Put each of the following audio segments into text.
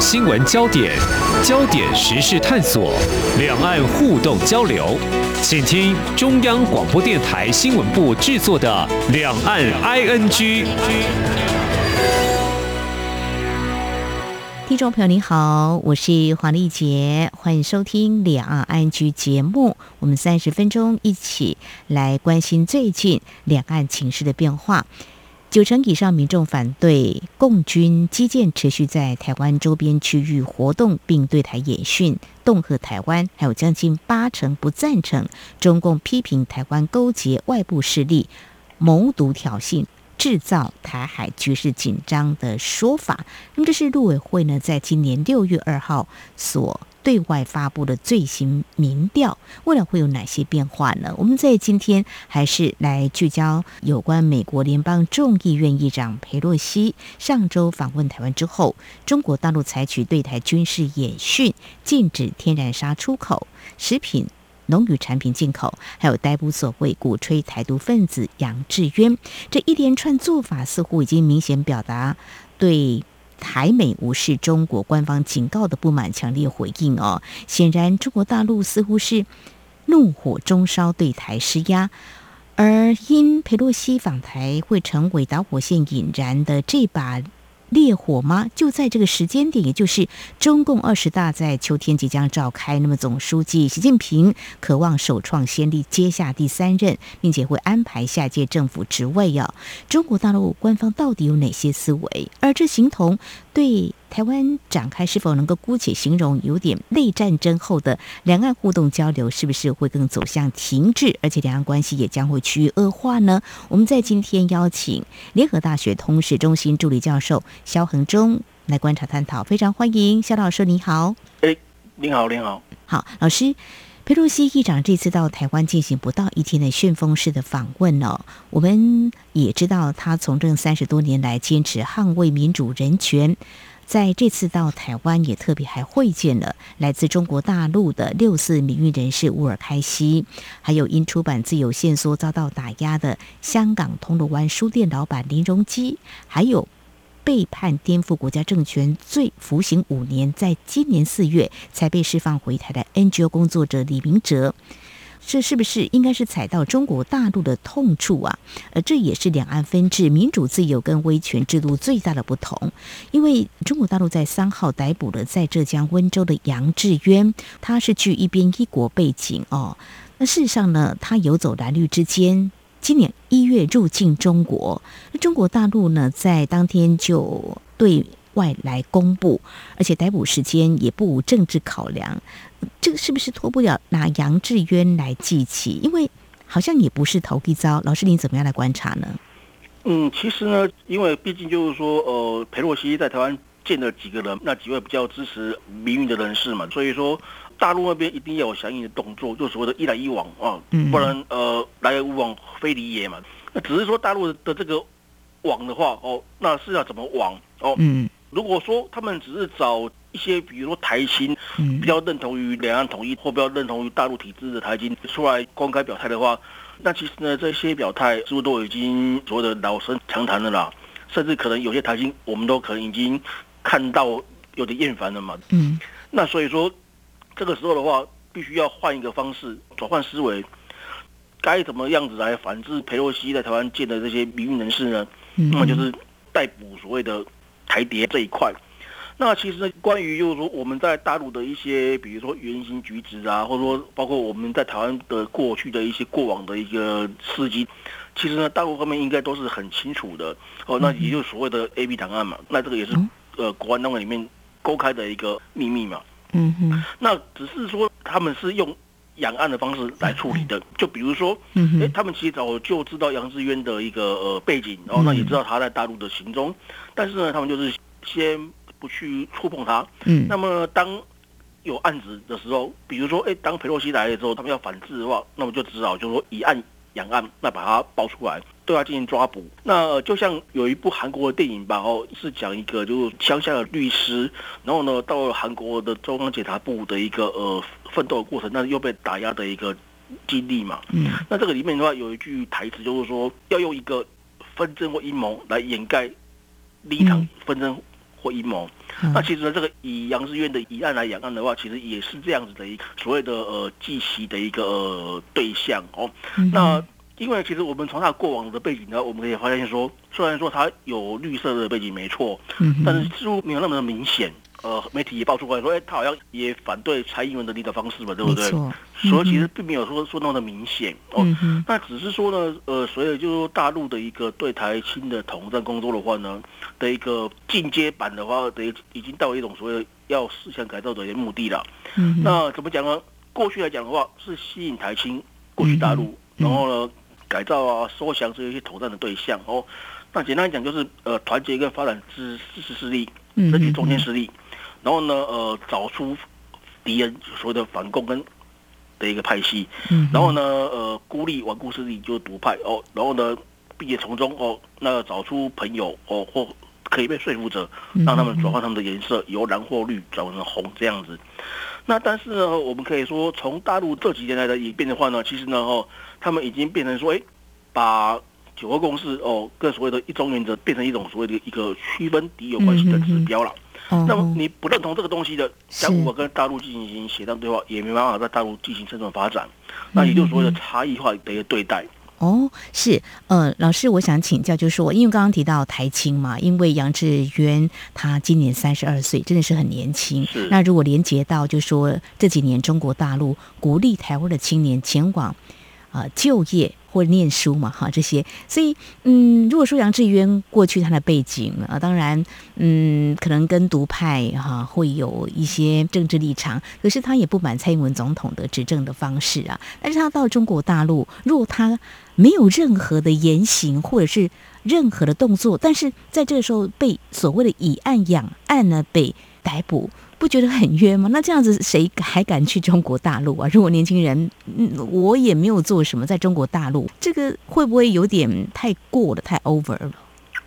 新闻焦点、焦点时事探索、两岸互动交流，请听中央广播电台新闻部制作的《两岸 ING》。听众朋友您好，我是黄丽杰，欢迎收听《两岸 ING》节目。我们三十分钟一起来关心最近两岸情势的变化。九成以上民众反对共军基建持续在台湾周边区域活动，并对台演训，恫吓台湾；还有将近八成不赞成中共批评台湾勾结外部势力，谋独挑衅。制造台海局势紧张的说法。那么，这是陆委会呢，在今年六月二号所对外发布的最新民调。未来会有哪些变化呢？我们在今天还是来聚焦有关美国联邦众议院议长佩洛西上周访问台湾之后，中国大陆采取对台军事演训，禁止天然砂出口、食品。农渔产品进口，还有逮捕所谓鼓吹台独分子杨志渊，这一连串做法似乎已经明显表达对台美无视中国官方警告的不满强烈回应哦。显然，中国大陆似乎是怒火中烧，对台施压，而因佩洛西访台会成为导火线引燃的这把。烈火吗？就在这个时间点，也就是中共二十大在秋天即将召开。那么，总书记习近平渴望首创先例，接下第三任，并且会安排下届政府职位。哦，中国大陆官方到底有哪些思维？而这形同对。台湾展开是否能够姑且形容有点内战争后的两岸互动交流，是不是会更走向停滞，而且两岸关系也将会趋于恶化呢？我们在今天邀请联合大学通识中心助理教授肖恒忠来观察探讨，非常欢迎肖老师，你好。哎，你好，你好。好，老师，佩洛西议长这次到台湾进行不到一天的旋风式的访问哦，我们也知道他从政三十多年来坚持捍卫民主人权。在这次到台湾，也特别还会见了来自中国大陆的六四名运人士乌尔开西，还有因出版自由线索遭到打压的香港铜锣湾书店老板林荣基，还有被判颠覆国家政权罪服刑五年，在今年四月才被释放回台的 NGO 工作者李明哲。这是不是应该是踩到中国大陆的痛处啊？而这也是两岸分治、民主自由跟威权制度最大的不同。因为中国大陆在三号逮捕了在浙江温州的杨志渊，他是具一边一国背景哦。那事实上呢，他游走蓝绿之间，今年一月入境中国。那中国大陆呢，在当天就对。外来公布，而且逮捕时间也不无政治考量，这个是不是脱不了拿杨志渊来记起？因为好像也不是头一遭。老师，您怎么样来观察呢？嗯，其实呢，因为毕竟就是说，呃，裴洛西在台湾见了几个人，那几位比较支持民运的人士嘛，所以说大陆那边一定要有相应的动作，就所谓的一来一往啊，不然呃，来而无往非礼也嘛。那只是说大陆的这个网的话，哦，那是要怎么网哦？嗯。如果说他们只是找一些，比如说台青，比较认同于两岸统一或比较认同于大陆体制的台青出来公开表态的话，那其实呢，这些表态是不是都已经所谓的老生常谈了啦？甚至可能有些台青，我们都可能已经看到有点厌烦了嘛。嗯。那所以说，这个时候的话，必须要换一个方式，转换思维，该怎么样子来反制佩洛西在台湾见的这些民运人士呢？那么就是逮捕所谓的。台谍这一块，那其实，关于就是说我们在大陆的一些，比如说言行举止啊，或者说包括我们在台湾的过去的一些过往的一个事迹，其实呢，大陆方面应该都是很清楚的哦。那也就是所谓的 A B 档案嘛，那这个也是呃国安单位里面公开的一个秘密嘛。嗯哼。那只是说他们是用养案的方式来处理的，就比如说，哎，他们其实早就知道杨志渊的一个呃背景，然后那也知道他在大陆的行踪。但是呢，他们就是先不去触碰他。嗯，那么当有案子的时候，比如说，哎，当佩洛西来了之后，他们要反制的话，那么就只好就是说以案养案，那把它爆出来，对他进行抓捕。那就像有一部韩国的电影吧，哦，是讲一个就是乡下的律师，然后呢，到了韩国的中央检察部的一个呃奋斗的过程，但是又被打压的一个经历嘛。嗯，那这个里面的话，有一句台词就是说，要用一个纷争或阴谋来掩盖。另一场纷争或阴谋。那其实呢，这个以杨志院的疑案来养案的话，其实也是这样子的一个所谓的呃计息的一个呃对象哦。那因为其实我们从他过往的背景呢，我们可以发现说，虽然说他有绿色的背景没错，但是似乎没有那么的明显。呃，媒体也爆出来说，哎，他好像也反对蔡英文的领导方式嘛，对不对？所以其实并没有说说那么的明显哦。那只是说呢，呃，所以就是说大陆的一个对台新的统战工作的话呢，的一个进阶版的话，等于已经到一种所谓要思想改造的一个目的了。那怎么讲呢？过去来讲的话，是吸引台青过去大陆，然后呢，改造啊、收降这些统战的对象哦。那简单来讲，就是呃，团结跟发展支支持势力，争取中间势力。然后呢，呃，找出敌人所谓的反共跟的一个派系，然后呢，呃，孤立顽固势力就是独派哦，然后呢，并且从中哦，那找出朋友哦或可以被说服者，让他们转换他们的颜色，由蓝或绿转换成红这样子。那但是呢，我们可以说，从大陆这几年来的演变的话呢，其实呢，哦，他们已经变成说，哎，把九个共识哦，跟所谓的一中原则变成一种所谓的一个区分敌友关系的指标了。那么你不认同这个东西的，像我跟大陆进行协商对话，也没办法在大陆进行生存发展，那也就是所谓的差异化的一个对待。哦，是，呃，老师，我想请教，就是说，因为刚刚提到台青嘛，因为杨志渊他今年三十二岁，真的是很年轻。是。那如果连接到，就说这几年中国大陆鼓励台湾的青年前往啊就业。或念书嘛，哈，这些，所以，嗯，如果说杨志渊过去他的背景啊，当然，嗯，可能跟独派哈会有一些政治立场，可是他也不满蔡英文总统的执政的方式啊。但是他到中国大陆，如果他没有任何的言行或者是任何的动作，但是在这个时候被所谓的以案养案呢被逮捕。不觉得很冤吗？那这样子谁还敢去中国大陆啊？如果年轻人，嗯，我也没有做什么，在中国大陆，这个会不会有点太过了，太 over 了？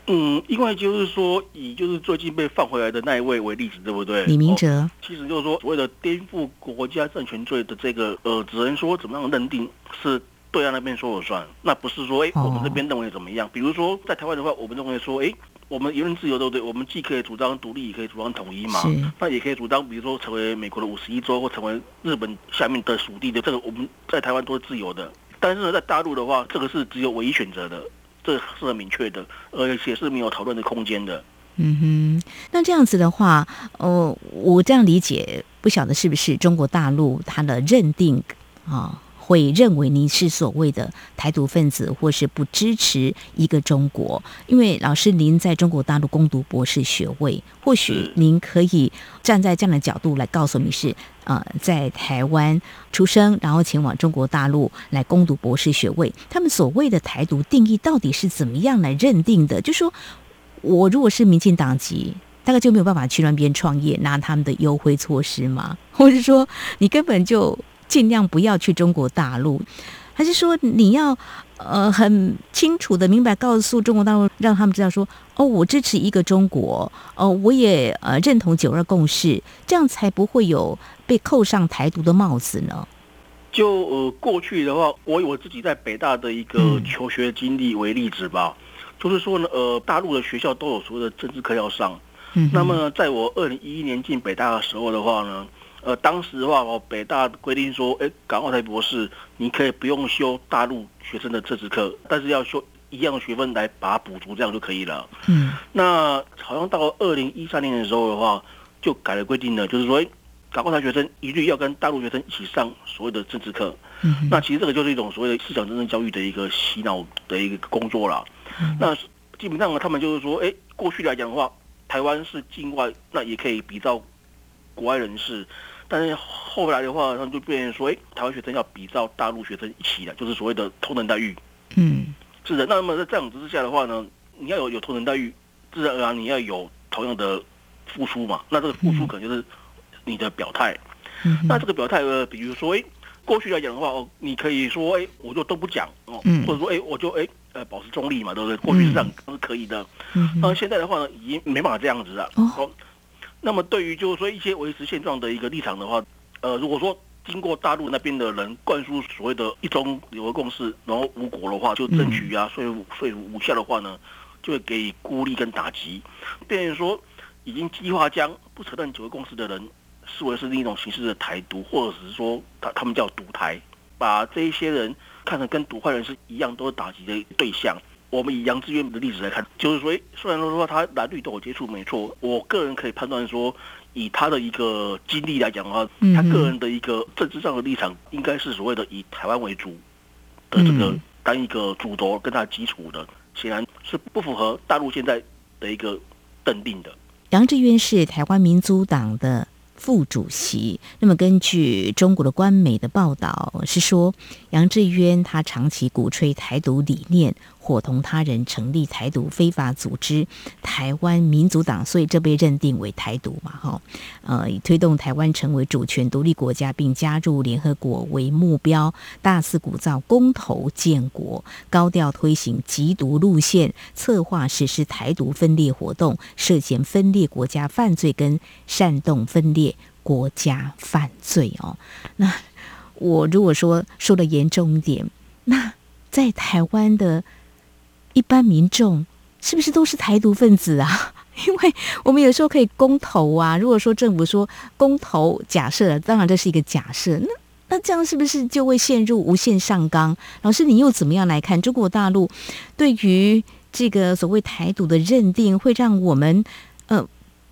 嗯，因为就是说，以就是最近被放回来的那一位为例子，对不对？李明哲，其实就是说，所谓的颠覆国家政权罪的这个，呃，只能说怎么样认定是对岸那边说了算，那不是说，哎，我们这边认为怎么样？比如说在台湾的话，我们认为说，哎。我们言论自由对不对？我们既可以主张独立，也可以主张统一嘛。那也可以主张，比如说成为美国的五十一州，或成为日本下面的属地的，这个我们在台湾都是自由的。但是呢，在大陆的话，这个是只有唯一选择的，这是很明确的，而且是没有讨论的空间的。嗯哼，那这样子的话，呃，我这样理解，不晓得是不是中国大陆它的认定啊？会认为您是所谓的台独分子，或是不支持一个中国。因为老师您在中国大陆攻读博士学位，或许您可以站在这样的角度来告诉你是呃在台湾出生，然后前往中国大陆来攻读博士学位。他们所谓的台独定义到底是怎么样来认定的？就说我如果是民进党籍，大概就没有办法去那边创业，拿他们的优惠措施吗？或者说你根本就？尽量不要去中国大陆，还是说你要呃很清楚的明白告诉中国大陆，让他们知道说哦，我支持一个中国，哦，我也呃认同九二共识，这样才不会有被扣上台独的帽子呢？就呃过去的话，我以我自己在北大的一个求学经历为例子吧，就是说呢，呃，大陆的学校都有所谓的政治课要上，嗯，那么在我二零一一年进北大的时候的话呢。呃，当时的话，哦，北大规定说，哎，港澳台博士，你可以不用修大陆学生的政治课，但是要修一样的学分来把它补足，这样就可以了。嗯，那好像到二零一三年的时候的话，就改了规定了，就是说，港澳台学生一律要跟大陆学生一起上所谓的政治课。嗯，那其实这个就是一种所谓的思想政治教育的一个洗脑的一个工作了。那基本上他们就是说，哎，过去来讲的话，台湾是境外，那也可以比照国外人士。但是后来的话，他们就变成说，哎，台湾学生要比照大陆学生一起的，就是所谓的同等待遇。嗯，是的。那么在这样子之下的话呢，你要有有同等待遇，自然而然你要有同样的付出嘛。那这个付出可能就是你的表态。嗯。那这个表态呃，比如说，哎，过去来讲的话，哦，你可以说，哎，我就都不讲哦，或者说，哎，我就哎呃保持中立嘛，对不对？过去是这样是可以的。嗯。那现在的话呢，已经没办法这样子了。哦。那么，对于就是说一些维持现状的一个立场的话，呃，如果说经过大陆那边的人灌输所谓的一中有个共识，然后无果的话，就争取啊，说服说服无效的话呢，就会给予孤立跟打击。变成说，已经计划将不承认九个共识的人视为是另一种形式的台独，或者是说他他们叫独台，把这一些人看成跟独坏人是一样，都是打击的对象。我们以杨志渊的例子来看，就是说，虽然说他蓝绿都有接触，没错，我个人可以判断说，以他的一个经历来讲的话，他个人的一个政治上的立场，应该是所谓的以台湾为主的这个当一个主轴跟他基础的，显然是不符合大陆现在的一个认定的。杨志渊是台湾民族党的。副主席。那么，根据中国的官媒的报道是说，杨志渊他长期鼓吹台独理念。伙同他人成立台独非法组织台湾民族党，所以这被认定为台独嘛？哈，呃，以推动台湾成为主权独立国家并加入联合国为目标，大肆鼓噪公投建国，高调推行缉毒路线，策划实施台独分裂活动，涉嫌分裂国家犯罪跟煽动分裂国家犯罪哦。那我如果说说的严重一点，那在台湾的。一般民众是不是都是台独分子啊？因为我们有时候可以公投啊。如果说政府说公投，假设当然这是一个假设，那那这样是不是就会陷入无限上纲？老师，你又怎么样来看中国大陆对于这个所谓台独的认定，会让我们呃，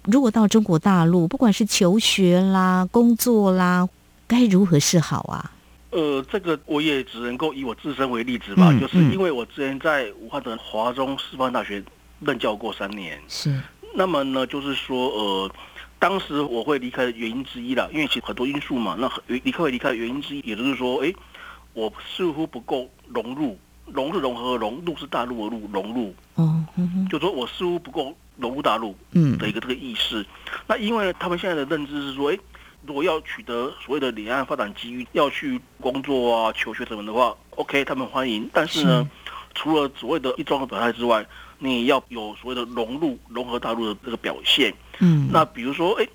如果到中国大陆，不管是求学啦、工作啦，该如何是好啊？呃，这个我也只能够以我自身为例子吧，就是因为我之前在武汉的华中师范大学任教过三年，是。那么呢，就是说，呃，当时我会离开的原因之一啦，因为其实很多因素嘛，那离开会离开的原因之一，也就是说，哎，我似乎不够融入，融是融合融，入是大陆的入，融入，哦，就说我似乎不够融入大陆，嗯，的一个这个意识。那因为他们现在的认知是说，哎。如果要取得所谓的两岸发展机遇，要去工作啊、求学什么的话，OK，他们欢迎。但是呢，除了所谓的一中的表态之外，你要有所谓的融入、融合大陆的这个表现。嗯，那比如说，哎，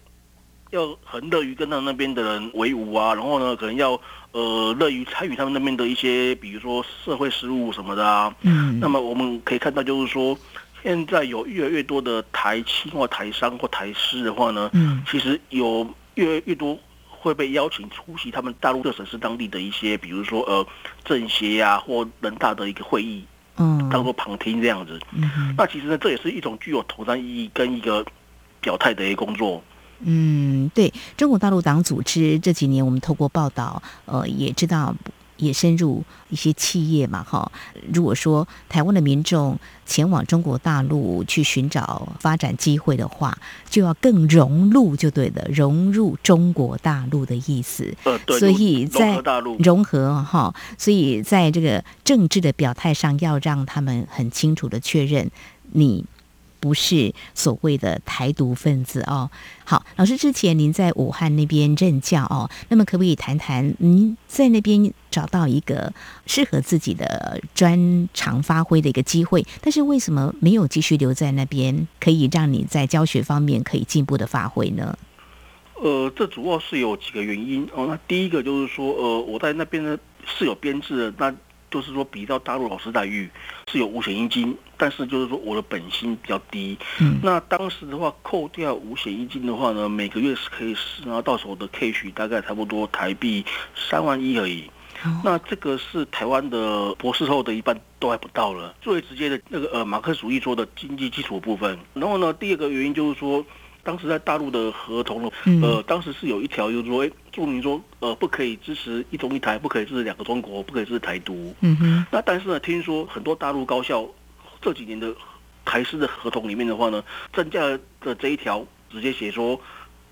要很乐于跟他们那边的人为伍啊，然后呢，可能要呃乐于参与他们那边的一些，比如说社会事务什么的啊。嗯，那么我们可以看到，就是说，现在有越来越多的台青或台商或台师的话呢，嗯，其实有。越来越多会被邀请出席他们大陆各省市当地的一些，比如说呃政协啊或人大的一个会议，嗯，当做旁听这样子。嗯，那其实呢，这也是一种具有统战意义跟一个表态的一个工作。嗯，对中国大陆党组织这几年，我们透过报道，呃，也知道。也深入一些企业嘛，哈。如果说台湾的民众前往中国大陆去寻找发展机会的话，就要更融入，就对的，融入中国大陆的意思。呃，对。所以在大陆融合哈，所以在这个政治的表态上，要让他们很清楚的确认你。不是所谓的台独分子哦。好，老师，之前您在武汉那边任教哦，那么可不可以谈谈您在那边找到一个适合自己的专长发挥的一个机会？但是为什么没有继续留在那边，可以让你在教学方面可以进一步的发挥呢？呃，这主要是有几个原因哦。那第一个就是说，呃，我在那边呢是有编制的，那。就是说，比到大陆老师待遇是有五险一金，但是就是说我的本薪比较低。嗯，那当时的话，扣掉五险一金的话呢，每个月是可以拿到手的 cash 大概差不多台币三万一而已。那这个是台湾的博士后的一半都还不到了。最直接的那个呃，马克思主义说的经济基础部分。然后呢，第二个原因就是说。当时在大陆的合同呢，呃，当时是有一条，就是说，哎，注明说，呃，不可以支持一中一台，不可以支持两个中国，不可以支持台独。嗯哼。那但是呢，听说很多大陆高校这几年的台师的合同里面的话呢，增加的这一条直接写说，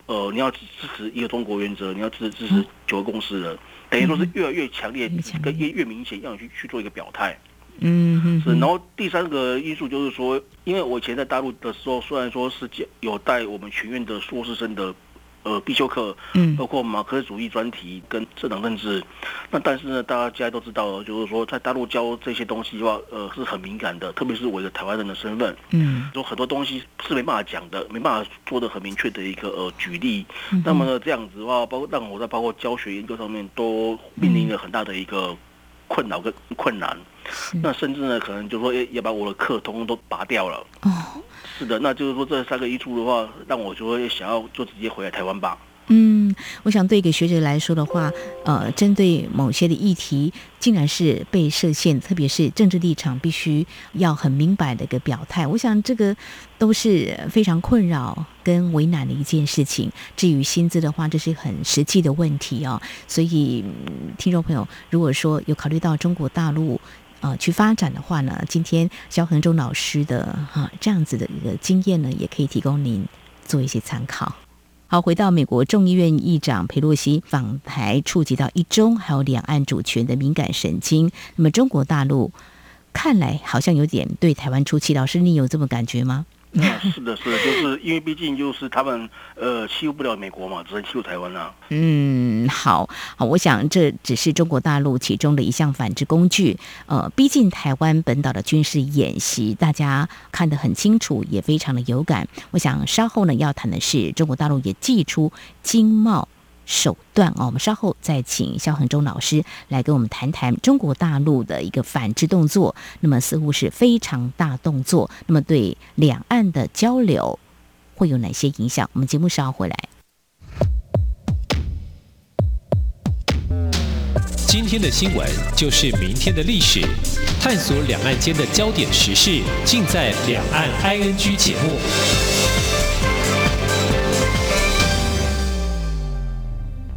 呃，你要支持一个中国原则，你要支持支持九个公司的，等于说是越来越强烈，跟越越明显，要你去去做一个表态。嗯，是。然后第三个因素就是说，因为我以前在大陆的时候，虽然说是有带我们学院的硕士生的呃必修课，嗯，包括马克思主义专题跟政党政治，那但是呢，大家都知道，就是说在大陆教这些东西的话，呃，是很敏感的，特别是我一个台湾人的身份，嗯，有很多东西是没办法讲的，没办法做的很明确的一个呃举例。那么呢，这样子的话，包括让我在包括教学研究上面都面临了很大的一个困扰跟困难。那甚至呢，可能就说要要把我的课通通都拔掉了。哦，是的，那就是说这三个因素的话，让我就会想要就直接回来台湾吧。嗯，我想对一个学者来说的话，呃，针对某些的议题，竟然是被设限，特别是政治立场，必须要很明白的一个表态。我想这个都是非常困扰跟为难的一件事情。至于薪资的话，这是很实际的问题哦。所以，听众朋友，如果说有考虑到中国大陆呃去发展的话呢，今天肖恒忠老师的哈这样子的一个经验呢，也可以提供您做一些参考。好，回到美国众议院议长佩洛西访台，触及到一中还有两岸主权的敏感神经。那么中国大陆看来好像有点对台湾出气，老师你有这么感觉吗？是的，是的，就是因为毕竟就是他们呃欺负不了美国嘛，只能欺负台湾啊。嗯，好，好，我想这只是中国大陆其中的一项反制工具。呃，毕竟台湾本岛的军事演习，大家看得很清楚，也非常的有感。我想稍后呢要谈的是，中国大陆也祭出经贸。手段哦，我们稍后再请肖恒忠老师来跟我们谈谈中国大陆的一个反制动作。那么似乎是非常大动作，那么对两岸的交流会有哪些影响？我们节目稍后回来。今天的新闻就是明天的历史，探索两岸间的焦点时事，尽在《两岸 ING》节目。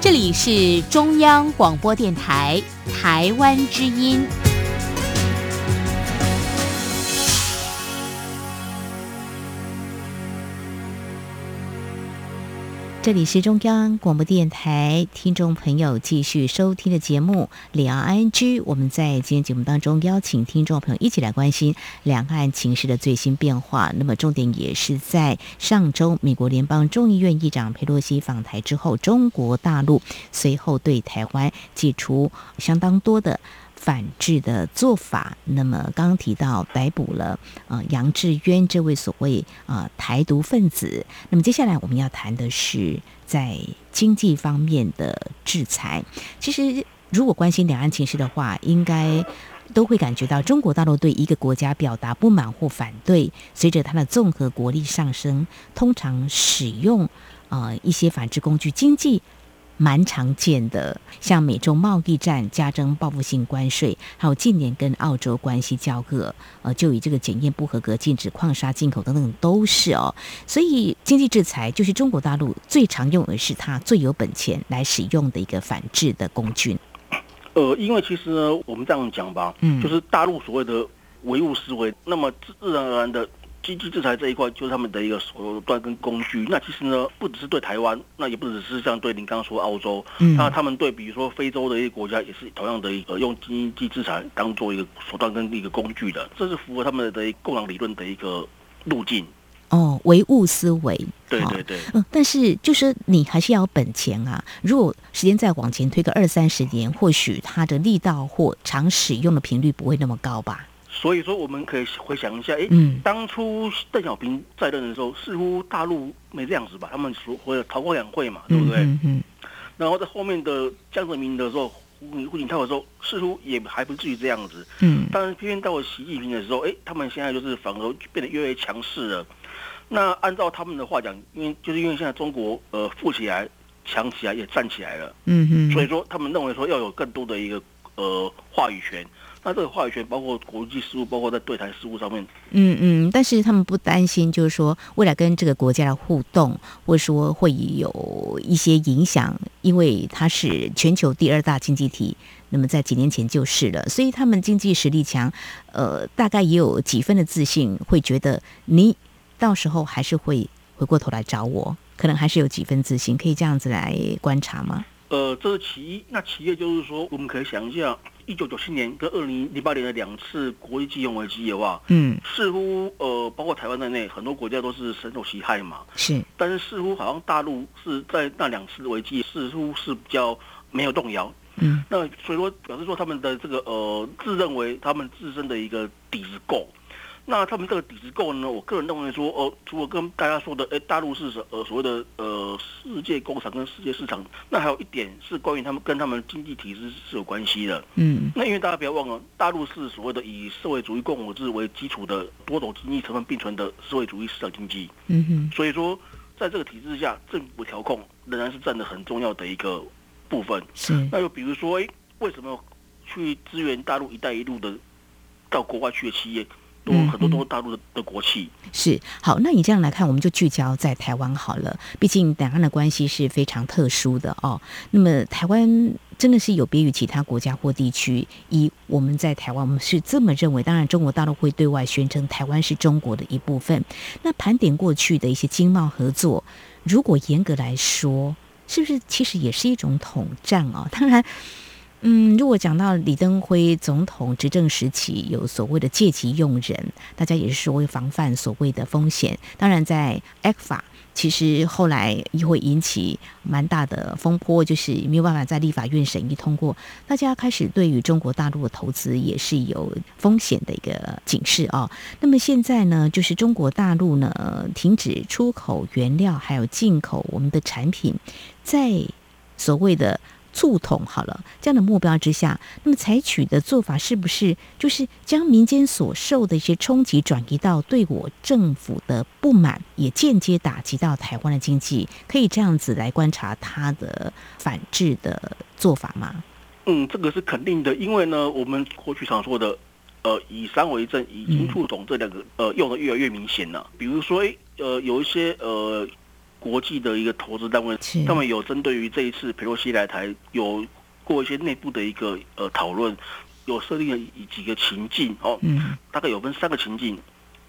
这里是中央广播电台台湾之音。这里是中央广播电台，听众朋友继续收听的节目《两岸 I N G》。我们在今天节目当中邀请听众朋友一起来关心两岸情势的最新变化。那么重点也是在上周美国联邦众议院议长佩洛西访台之后，中国大陆随后对台湾寄出相当多的。反制的做法。那么刚刚提到逮捕了啊杨志渊这位所谓啊台独分子。那么接下来我们要谈的是在经济方面的制裁。其实如果关心两岸情势的话，应该都会感觉到中国大陆对一个国家表达不满或反对，随着它的综合国力上升，通常使用啊一些反制工具，经济。蛮常见的，像美中贸易战加征报复性关税，还有近年跟澳洲关系交恶，呃，就以这个检验不合格禁止矿砂进口等等都是哦。所以经济制裁就是中国大陆最常用的是它最有本钱来使用的一个反制的工具。呃，因为其实呢，我们这样讲吧，嗯，就是大陆所谓的唯物思维，那么自然而然的。经济制裁这一块就是他们的一个手段跟工具。那其实呢，不只是对台湾，那也不只是像对您刚刚说澳洲，嗯那他们对比如说非洲的一些国家，也是同样的一个用经济制裁当做一个手段跟一个工具的。这是符合他们的共党理论的一个路径。哦，唯物思维。对对对。嗯，但是就是你还是要本钱啊。如果时间再往前推个二三十年，或许它的力道或常使用的频率不会那么高吧。所以说，我们可以回想一下，哎，当初邓小平在任的时候，似乎大陆没这样子吧？他们说或者韬光养晦嘛，对不对？嗯。然后在后面的江泽民的时候，胡胡锦涛的时候，似乎也还不至于这样子。嗯。但是偏偏到了习近平的时候，哎，他们现在就是反而变得越来越强势了。那按照他们的话讲，因为就是因为现在中国呃富起来、强起来也站起来了。嗯嗯。所以说，他们认为说要有更多的一个呃话语权。那这个话语权包括国际事务，包括在对台事务上面。嗯嗯，但是他们不担心，就是说未来跟这个国家的互动，或者说会有一些影响，因为它是全球第二大经济体。那么在几年前就是了，所以他们经济实力强，呃，大概也有几分的自信，会觉得你到时候还是会回过头来找我，可能还是有几分自信，可以这样子来观察吗？呃，这是其一。那其二就是说，我们可以想一下。一九九七年跟二零零八年的两次国际金融危机的话，嗯，似乎呃，包括台湾在内，很多国家都是深受其害嘛。是，但是似乎好像大陆是在那两次危机，似乎是比较没有动摇。嗯，那所以说表示说他们的这个呃，自认为他们自身的一个底子够。那他们这个底子够呢？我个人认为说，哦，除了跟大家说的，哎，大陆是呃所谓的呃世界工厂跟世界市场，那还有一点是关于他们跟他们经济体制是有关系的。嗯，那因为大家不要忘了，大陆是所谓的以社会主义共和制为基础的多种经济成分并存的社会主义市场经济。嗯哼，所以说，在这个体制下，政府调控仍然是占的很重要的一个部分。是，那就比如说，哎，为什么去支援大陆“一带一路”的到国外去的企业？都嗯很多都是大陆的的国企，是好，那你这样来看，我们就聚焦在台湾好了。毕竟两岸的关系是非常特殊的哦。那么台湾真的是有别于其他国家或地区，以我们在台湾，我们是这么认为。当然，中国大陆会对外宣称台湾是中国的一部分。那盘点过去的一些经贸合作，如果严格来说，是不是其实也是一种统战哦？当然。嗯，如果讲到李登辉总统执政时期有所谓的借机用人，大家也是说会防范所谓的风险。当然，在 a 法其实后来也会引起蛮大的风波，就是没有办法在立法院审议通过，大家开始对于中国大陆的投资也是有风险的一个警示啊。那么现在呢，就是中国大陆呢停止出口原料，还有进口我们的产品，在所谓的。促统好了，这样的目标之下，那么采取的做法是不是就是将民间所受的一些冲击转移到对我政府的不满，也间接打击到台湾的经济？可以这样子来观察他的反制的做法吗？嗯，这个是肯定的，因为呢，我们过去常说的，呃，以三为政，以经促统这两个，呃，用的越来越明显了。比如说，呃，有一些呃。国际的一个投资单位，他们有针对于这一次佩洛西来台，有过一些内部的一个呃讨论，有设定了几个情境哦，嗯，大概有分三个情境。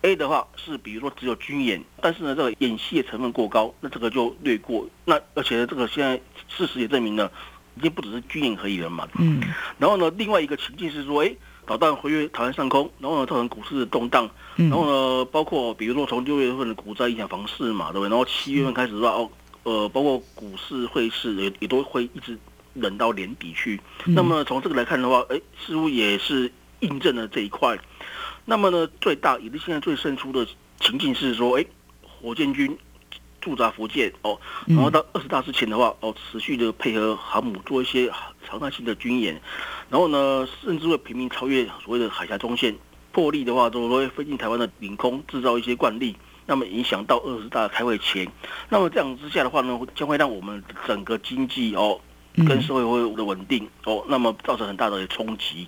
A 的话是比如说只有军演，但是呢这个演戏的成分过高，那这个就略过。那而且呢这个现在事实也证明了，已经不只是军演可以了嘛。嗯，然后呢另外一个情境是说，哎。导弹回越台湾上空，然后呢造成股市的动荡，然后呢包括比如说从六月份的股灾影响房市嘛，对不对？然后七月份开始的话，哦，呃，包括股市汇市也也都会一直冷到年底去。那么从这个来看的话，哎，似乎也是印证了这一块。那么呢，最大也是现在最胜出的情境是说，哎，火箭军驻扎福建哦，然后到二十大之前的话，哦，持续的配合航母做一些常态性的军演。然后呢，甚至会频频超越所谓的海峡中线，破例的话，都会飞进台湾的领空，制造一些惯例，那么影响到二十大开会前。那么这样之下的话呢，将会让我们整个经济哦，跟社会会的稳定哦，那么造成很大的冲击。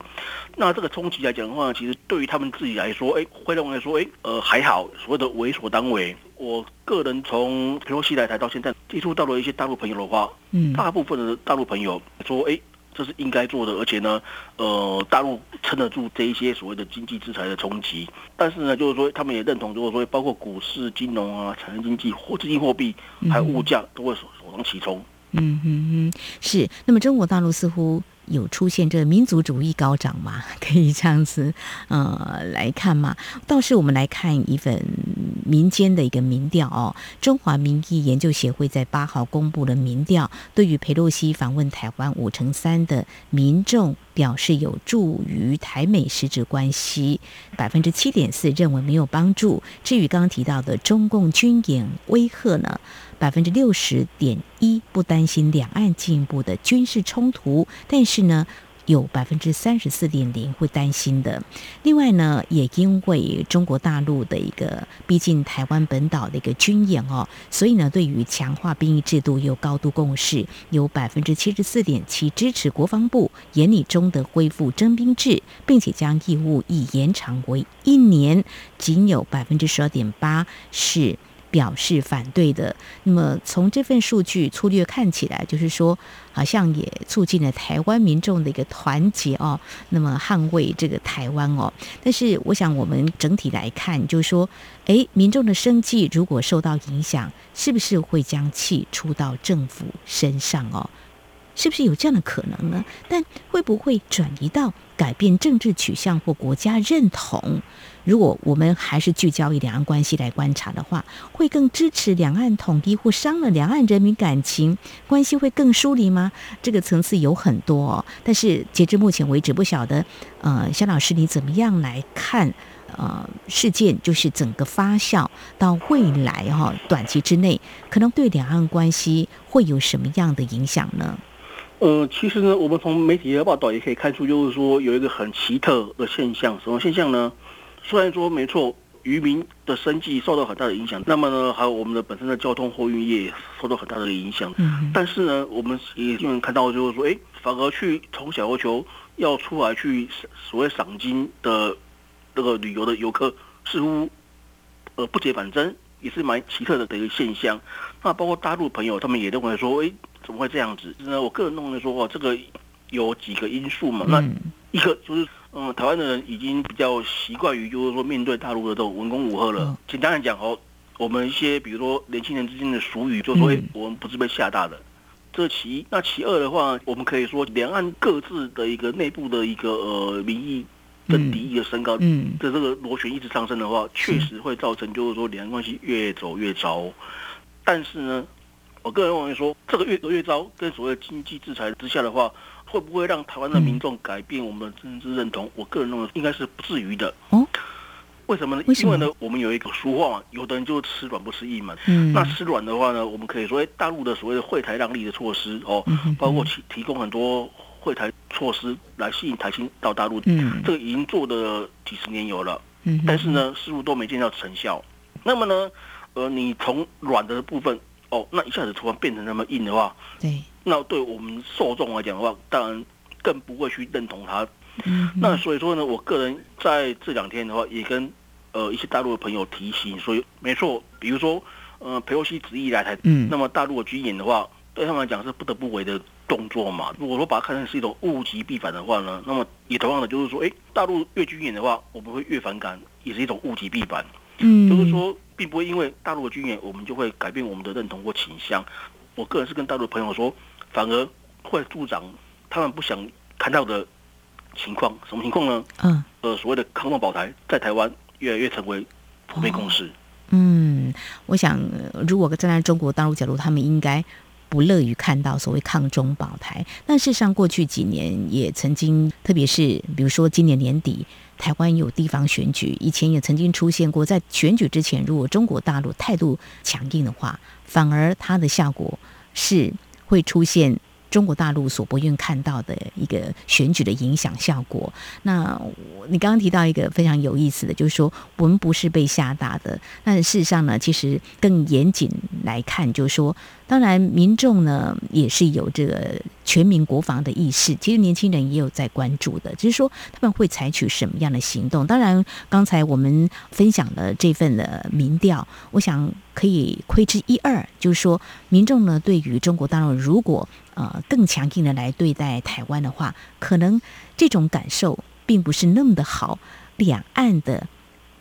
那这个冲击来讲的话，其实对于他们自己来说，哎，会认为说，哎，呃，还好，所谓的为所当为。我个人从佩洛西来台到现在，接触到了一些大陆朋友的话，嗯，大部分的大陆朋友说，哎。这是应该做的，而且呢，呃，大陆撑得住这一些所谓的经济制裁的冲击。但是呢，就是说，他们也认同，就是说，包括股市、金融啊、产业经济、或资金货币，还有物价，都会首首当其冲。嗯哼哼，是。那么中国大陆似乎。有出现这民族主义高涨吗？可以这样子呃来看吗？倒是我们来看一份民间的一个民调哦，中华民意研究协会在八号公布了民调，对于佩洛西访问台湾，五成三的民众表示有助于台美实质关系，百分之七点四认为没有帮助。至于刚刚提到的中共军演威吓呢？百分之六十点一不担心两岸进一步的军事冲突，但是呢，有百分之三十四点零会担心的。另外呢，也因为中国大陆的一个逼近台湾本岛的一个军演哦，所以呢，对于强化兵役制度有高度共识，有百分之七十四点七支持国防部严厉中的恢复征兵制，并且将义务役延长为一年，仅有百分之十二点八是。表示反对的。那么从这份数据粗略看起来，就是说好像也促进了台湾民众的一个团结哦。那么捍卫这个台湾哦。但是我想我们整体来看，就是说，诶，民众的生计如果受到影响，是不是会将气出到政府身上哦？是不是有这样的可能呢？但会不会转移到改变政治取向或国家认同？如果我们还是聚焦于两岸关系来观察的话，会更支持两岸统一，或伤了两岸人民感情，关系会更疏离吗？这个层次有很多，哦，但是截至目前为止，不晓得，呃，肖老师你怎么样来看？呃，事件就是整个发酵到未来哈，短期之内可能对两岸关系会有什么样的影响呢？呃，其实呢，我们从媒体的报道也可以看出，就是说有一个很奇特的现象，什么现象呢？虽然说没错，渔民的生计受到很大的影响，那么呢，还有我们的本身的交通货运业受到很大的影响。嗯。但是呢，我们也经常看到就是说，哎，反而去从小琉球要出来去所谓赏金的这个旅游的游客，似乎呃不解反增，也是蛮奇特的的一个现象。那包括大陆朋友，他们也认为说，哎，怎么会这样子？那我个人认为说，哦，这个有几个因素嘛。那一个就是。嗯，台湾的人已经比较习惯于，就是说面对大陆的这种文攻武赫了。简单来讲哦，我们一些比如说年轻人之间的俗语，就说我们不是被吓大的。这其一，那其二的话，我们可以说两岸各自的一个内部的一个呃民意的敌意的升高，嗯，的这个螺旋一直上升的话，确实会造成就是说两岸关系越走越糟。但是呢，我个人认为说，这个越走越糟，跟所谓经济制裁之下的话。会不会让台湾的民众改变我们的政治认同？我个人认为应该是不至于的。哦，为什么呢？因为呢，我们有一个俗话嘛，有的人就吃软不吃硬嘛。嗯。那吃软的话呢，我们可以说，大陆的所谓的惠台让利的措施哦，包括提提供很多惠台措施来吸引台新到大陆。嗯。这个已经做的几十年有了。嗯。但是呢，似乎都没见到成效。那么呢，呃，你从软的部分哦，那一下子突然变成那么硬的话，对。那对我们受众来讲的话，当然更不会去认同他。那所以说呢，我个人在这两天的话，也跟呃一些大陆的朋友提醒，所以没错，比如说呃佩洛西执意来台，嗯那么大陆的军演的话，对他们来讲是不得不为的动作嘛。如果说把它看成是一种物极必反的话呢，那么也同样的就是说，哎，大陆越军演的话，我们会越反感，也是一种物极必反。嗯，就是说，并不会因为大陆的军演，我们就会改变我们的认同或倾向。我个人是跟大陆的朋友说。反而会助长他们不想看到的情况，什么情况呢？嗯，呃，所谓的抗中保台在台湾越来越成为普遍共识。嗯，我想，如果站在中国大陆角度，他们应该不乐于看到所谓抗中保台。但事实上，过去几年也曾经，特别是比如说今年年底，台湾有地方选举，以前也曾经出现过，在选举之前，如果中国大陆态度强硬的话，反而它的效果是。会出现中国大陆所不愿看到的一个选举的影响效果。那你刚刚提到一个非常有意思的，就是说我们不是被吓大的。但事实上呢，其实更严谨来看，就是说。当然，民众呢也是有这个全民国防的意识。其实年轻人也有在关注的，只是说他们会采取什么样的行动。当然，刚才我们分享了这份的民调，我想可以窥之一二，就是说民众呢对于中国大陆如果呃更强硬的来对待台湾的话，可能这种感受并不是那么的好。两岸的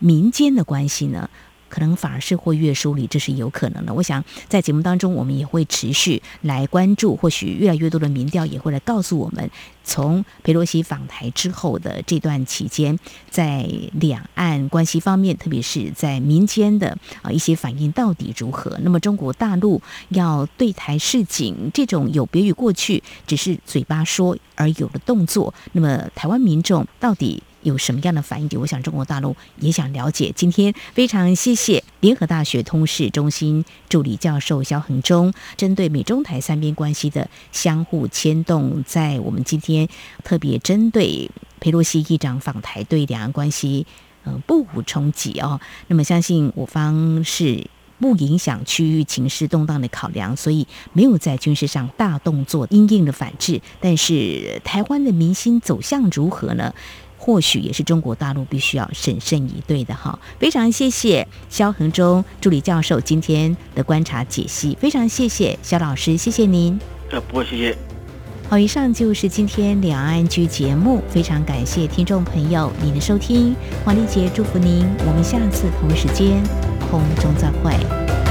民间的关系呢？可能反而是会越疏离，这是有可能的。我想在节目当中，我们也会持续来关注，或许越来越多的民调也会来告诉我们，从佩洛西访台之后的这段期间，在两岸关系方面，特别是在民间的啊一些反应到底如何。那么中国大陆要对台示警，这种有别于过去只是嘴巴说而有的动作，那么台湾民众到底？有什么样的反应？我想中国大陆也想了解。今天非常谢谢联合大学通识中心助理教授肖恒忠，针对美中台三边关系的相互牵动，在我们今天特别针对佩洛西议长访台对两岸关系，嗯，不无冲击哦。那么相信我方是不影响区域情势动荡的考量，所以没有在军事上大动作、硬硬的反制。但是台湾的民心走向如何呢？或许也是中国大陆必须要审慎以对的哈。非常谢谢肖恒忠助理教授今天的观察解析，非常谢谢肖老师，谢谢您。呃，不会，谢谢。好，以上就是今天两岸居节目，非常感谢听众朋友您的收听，黄丽杰祝福您，我们下次同一时间空中再会。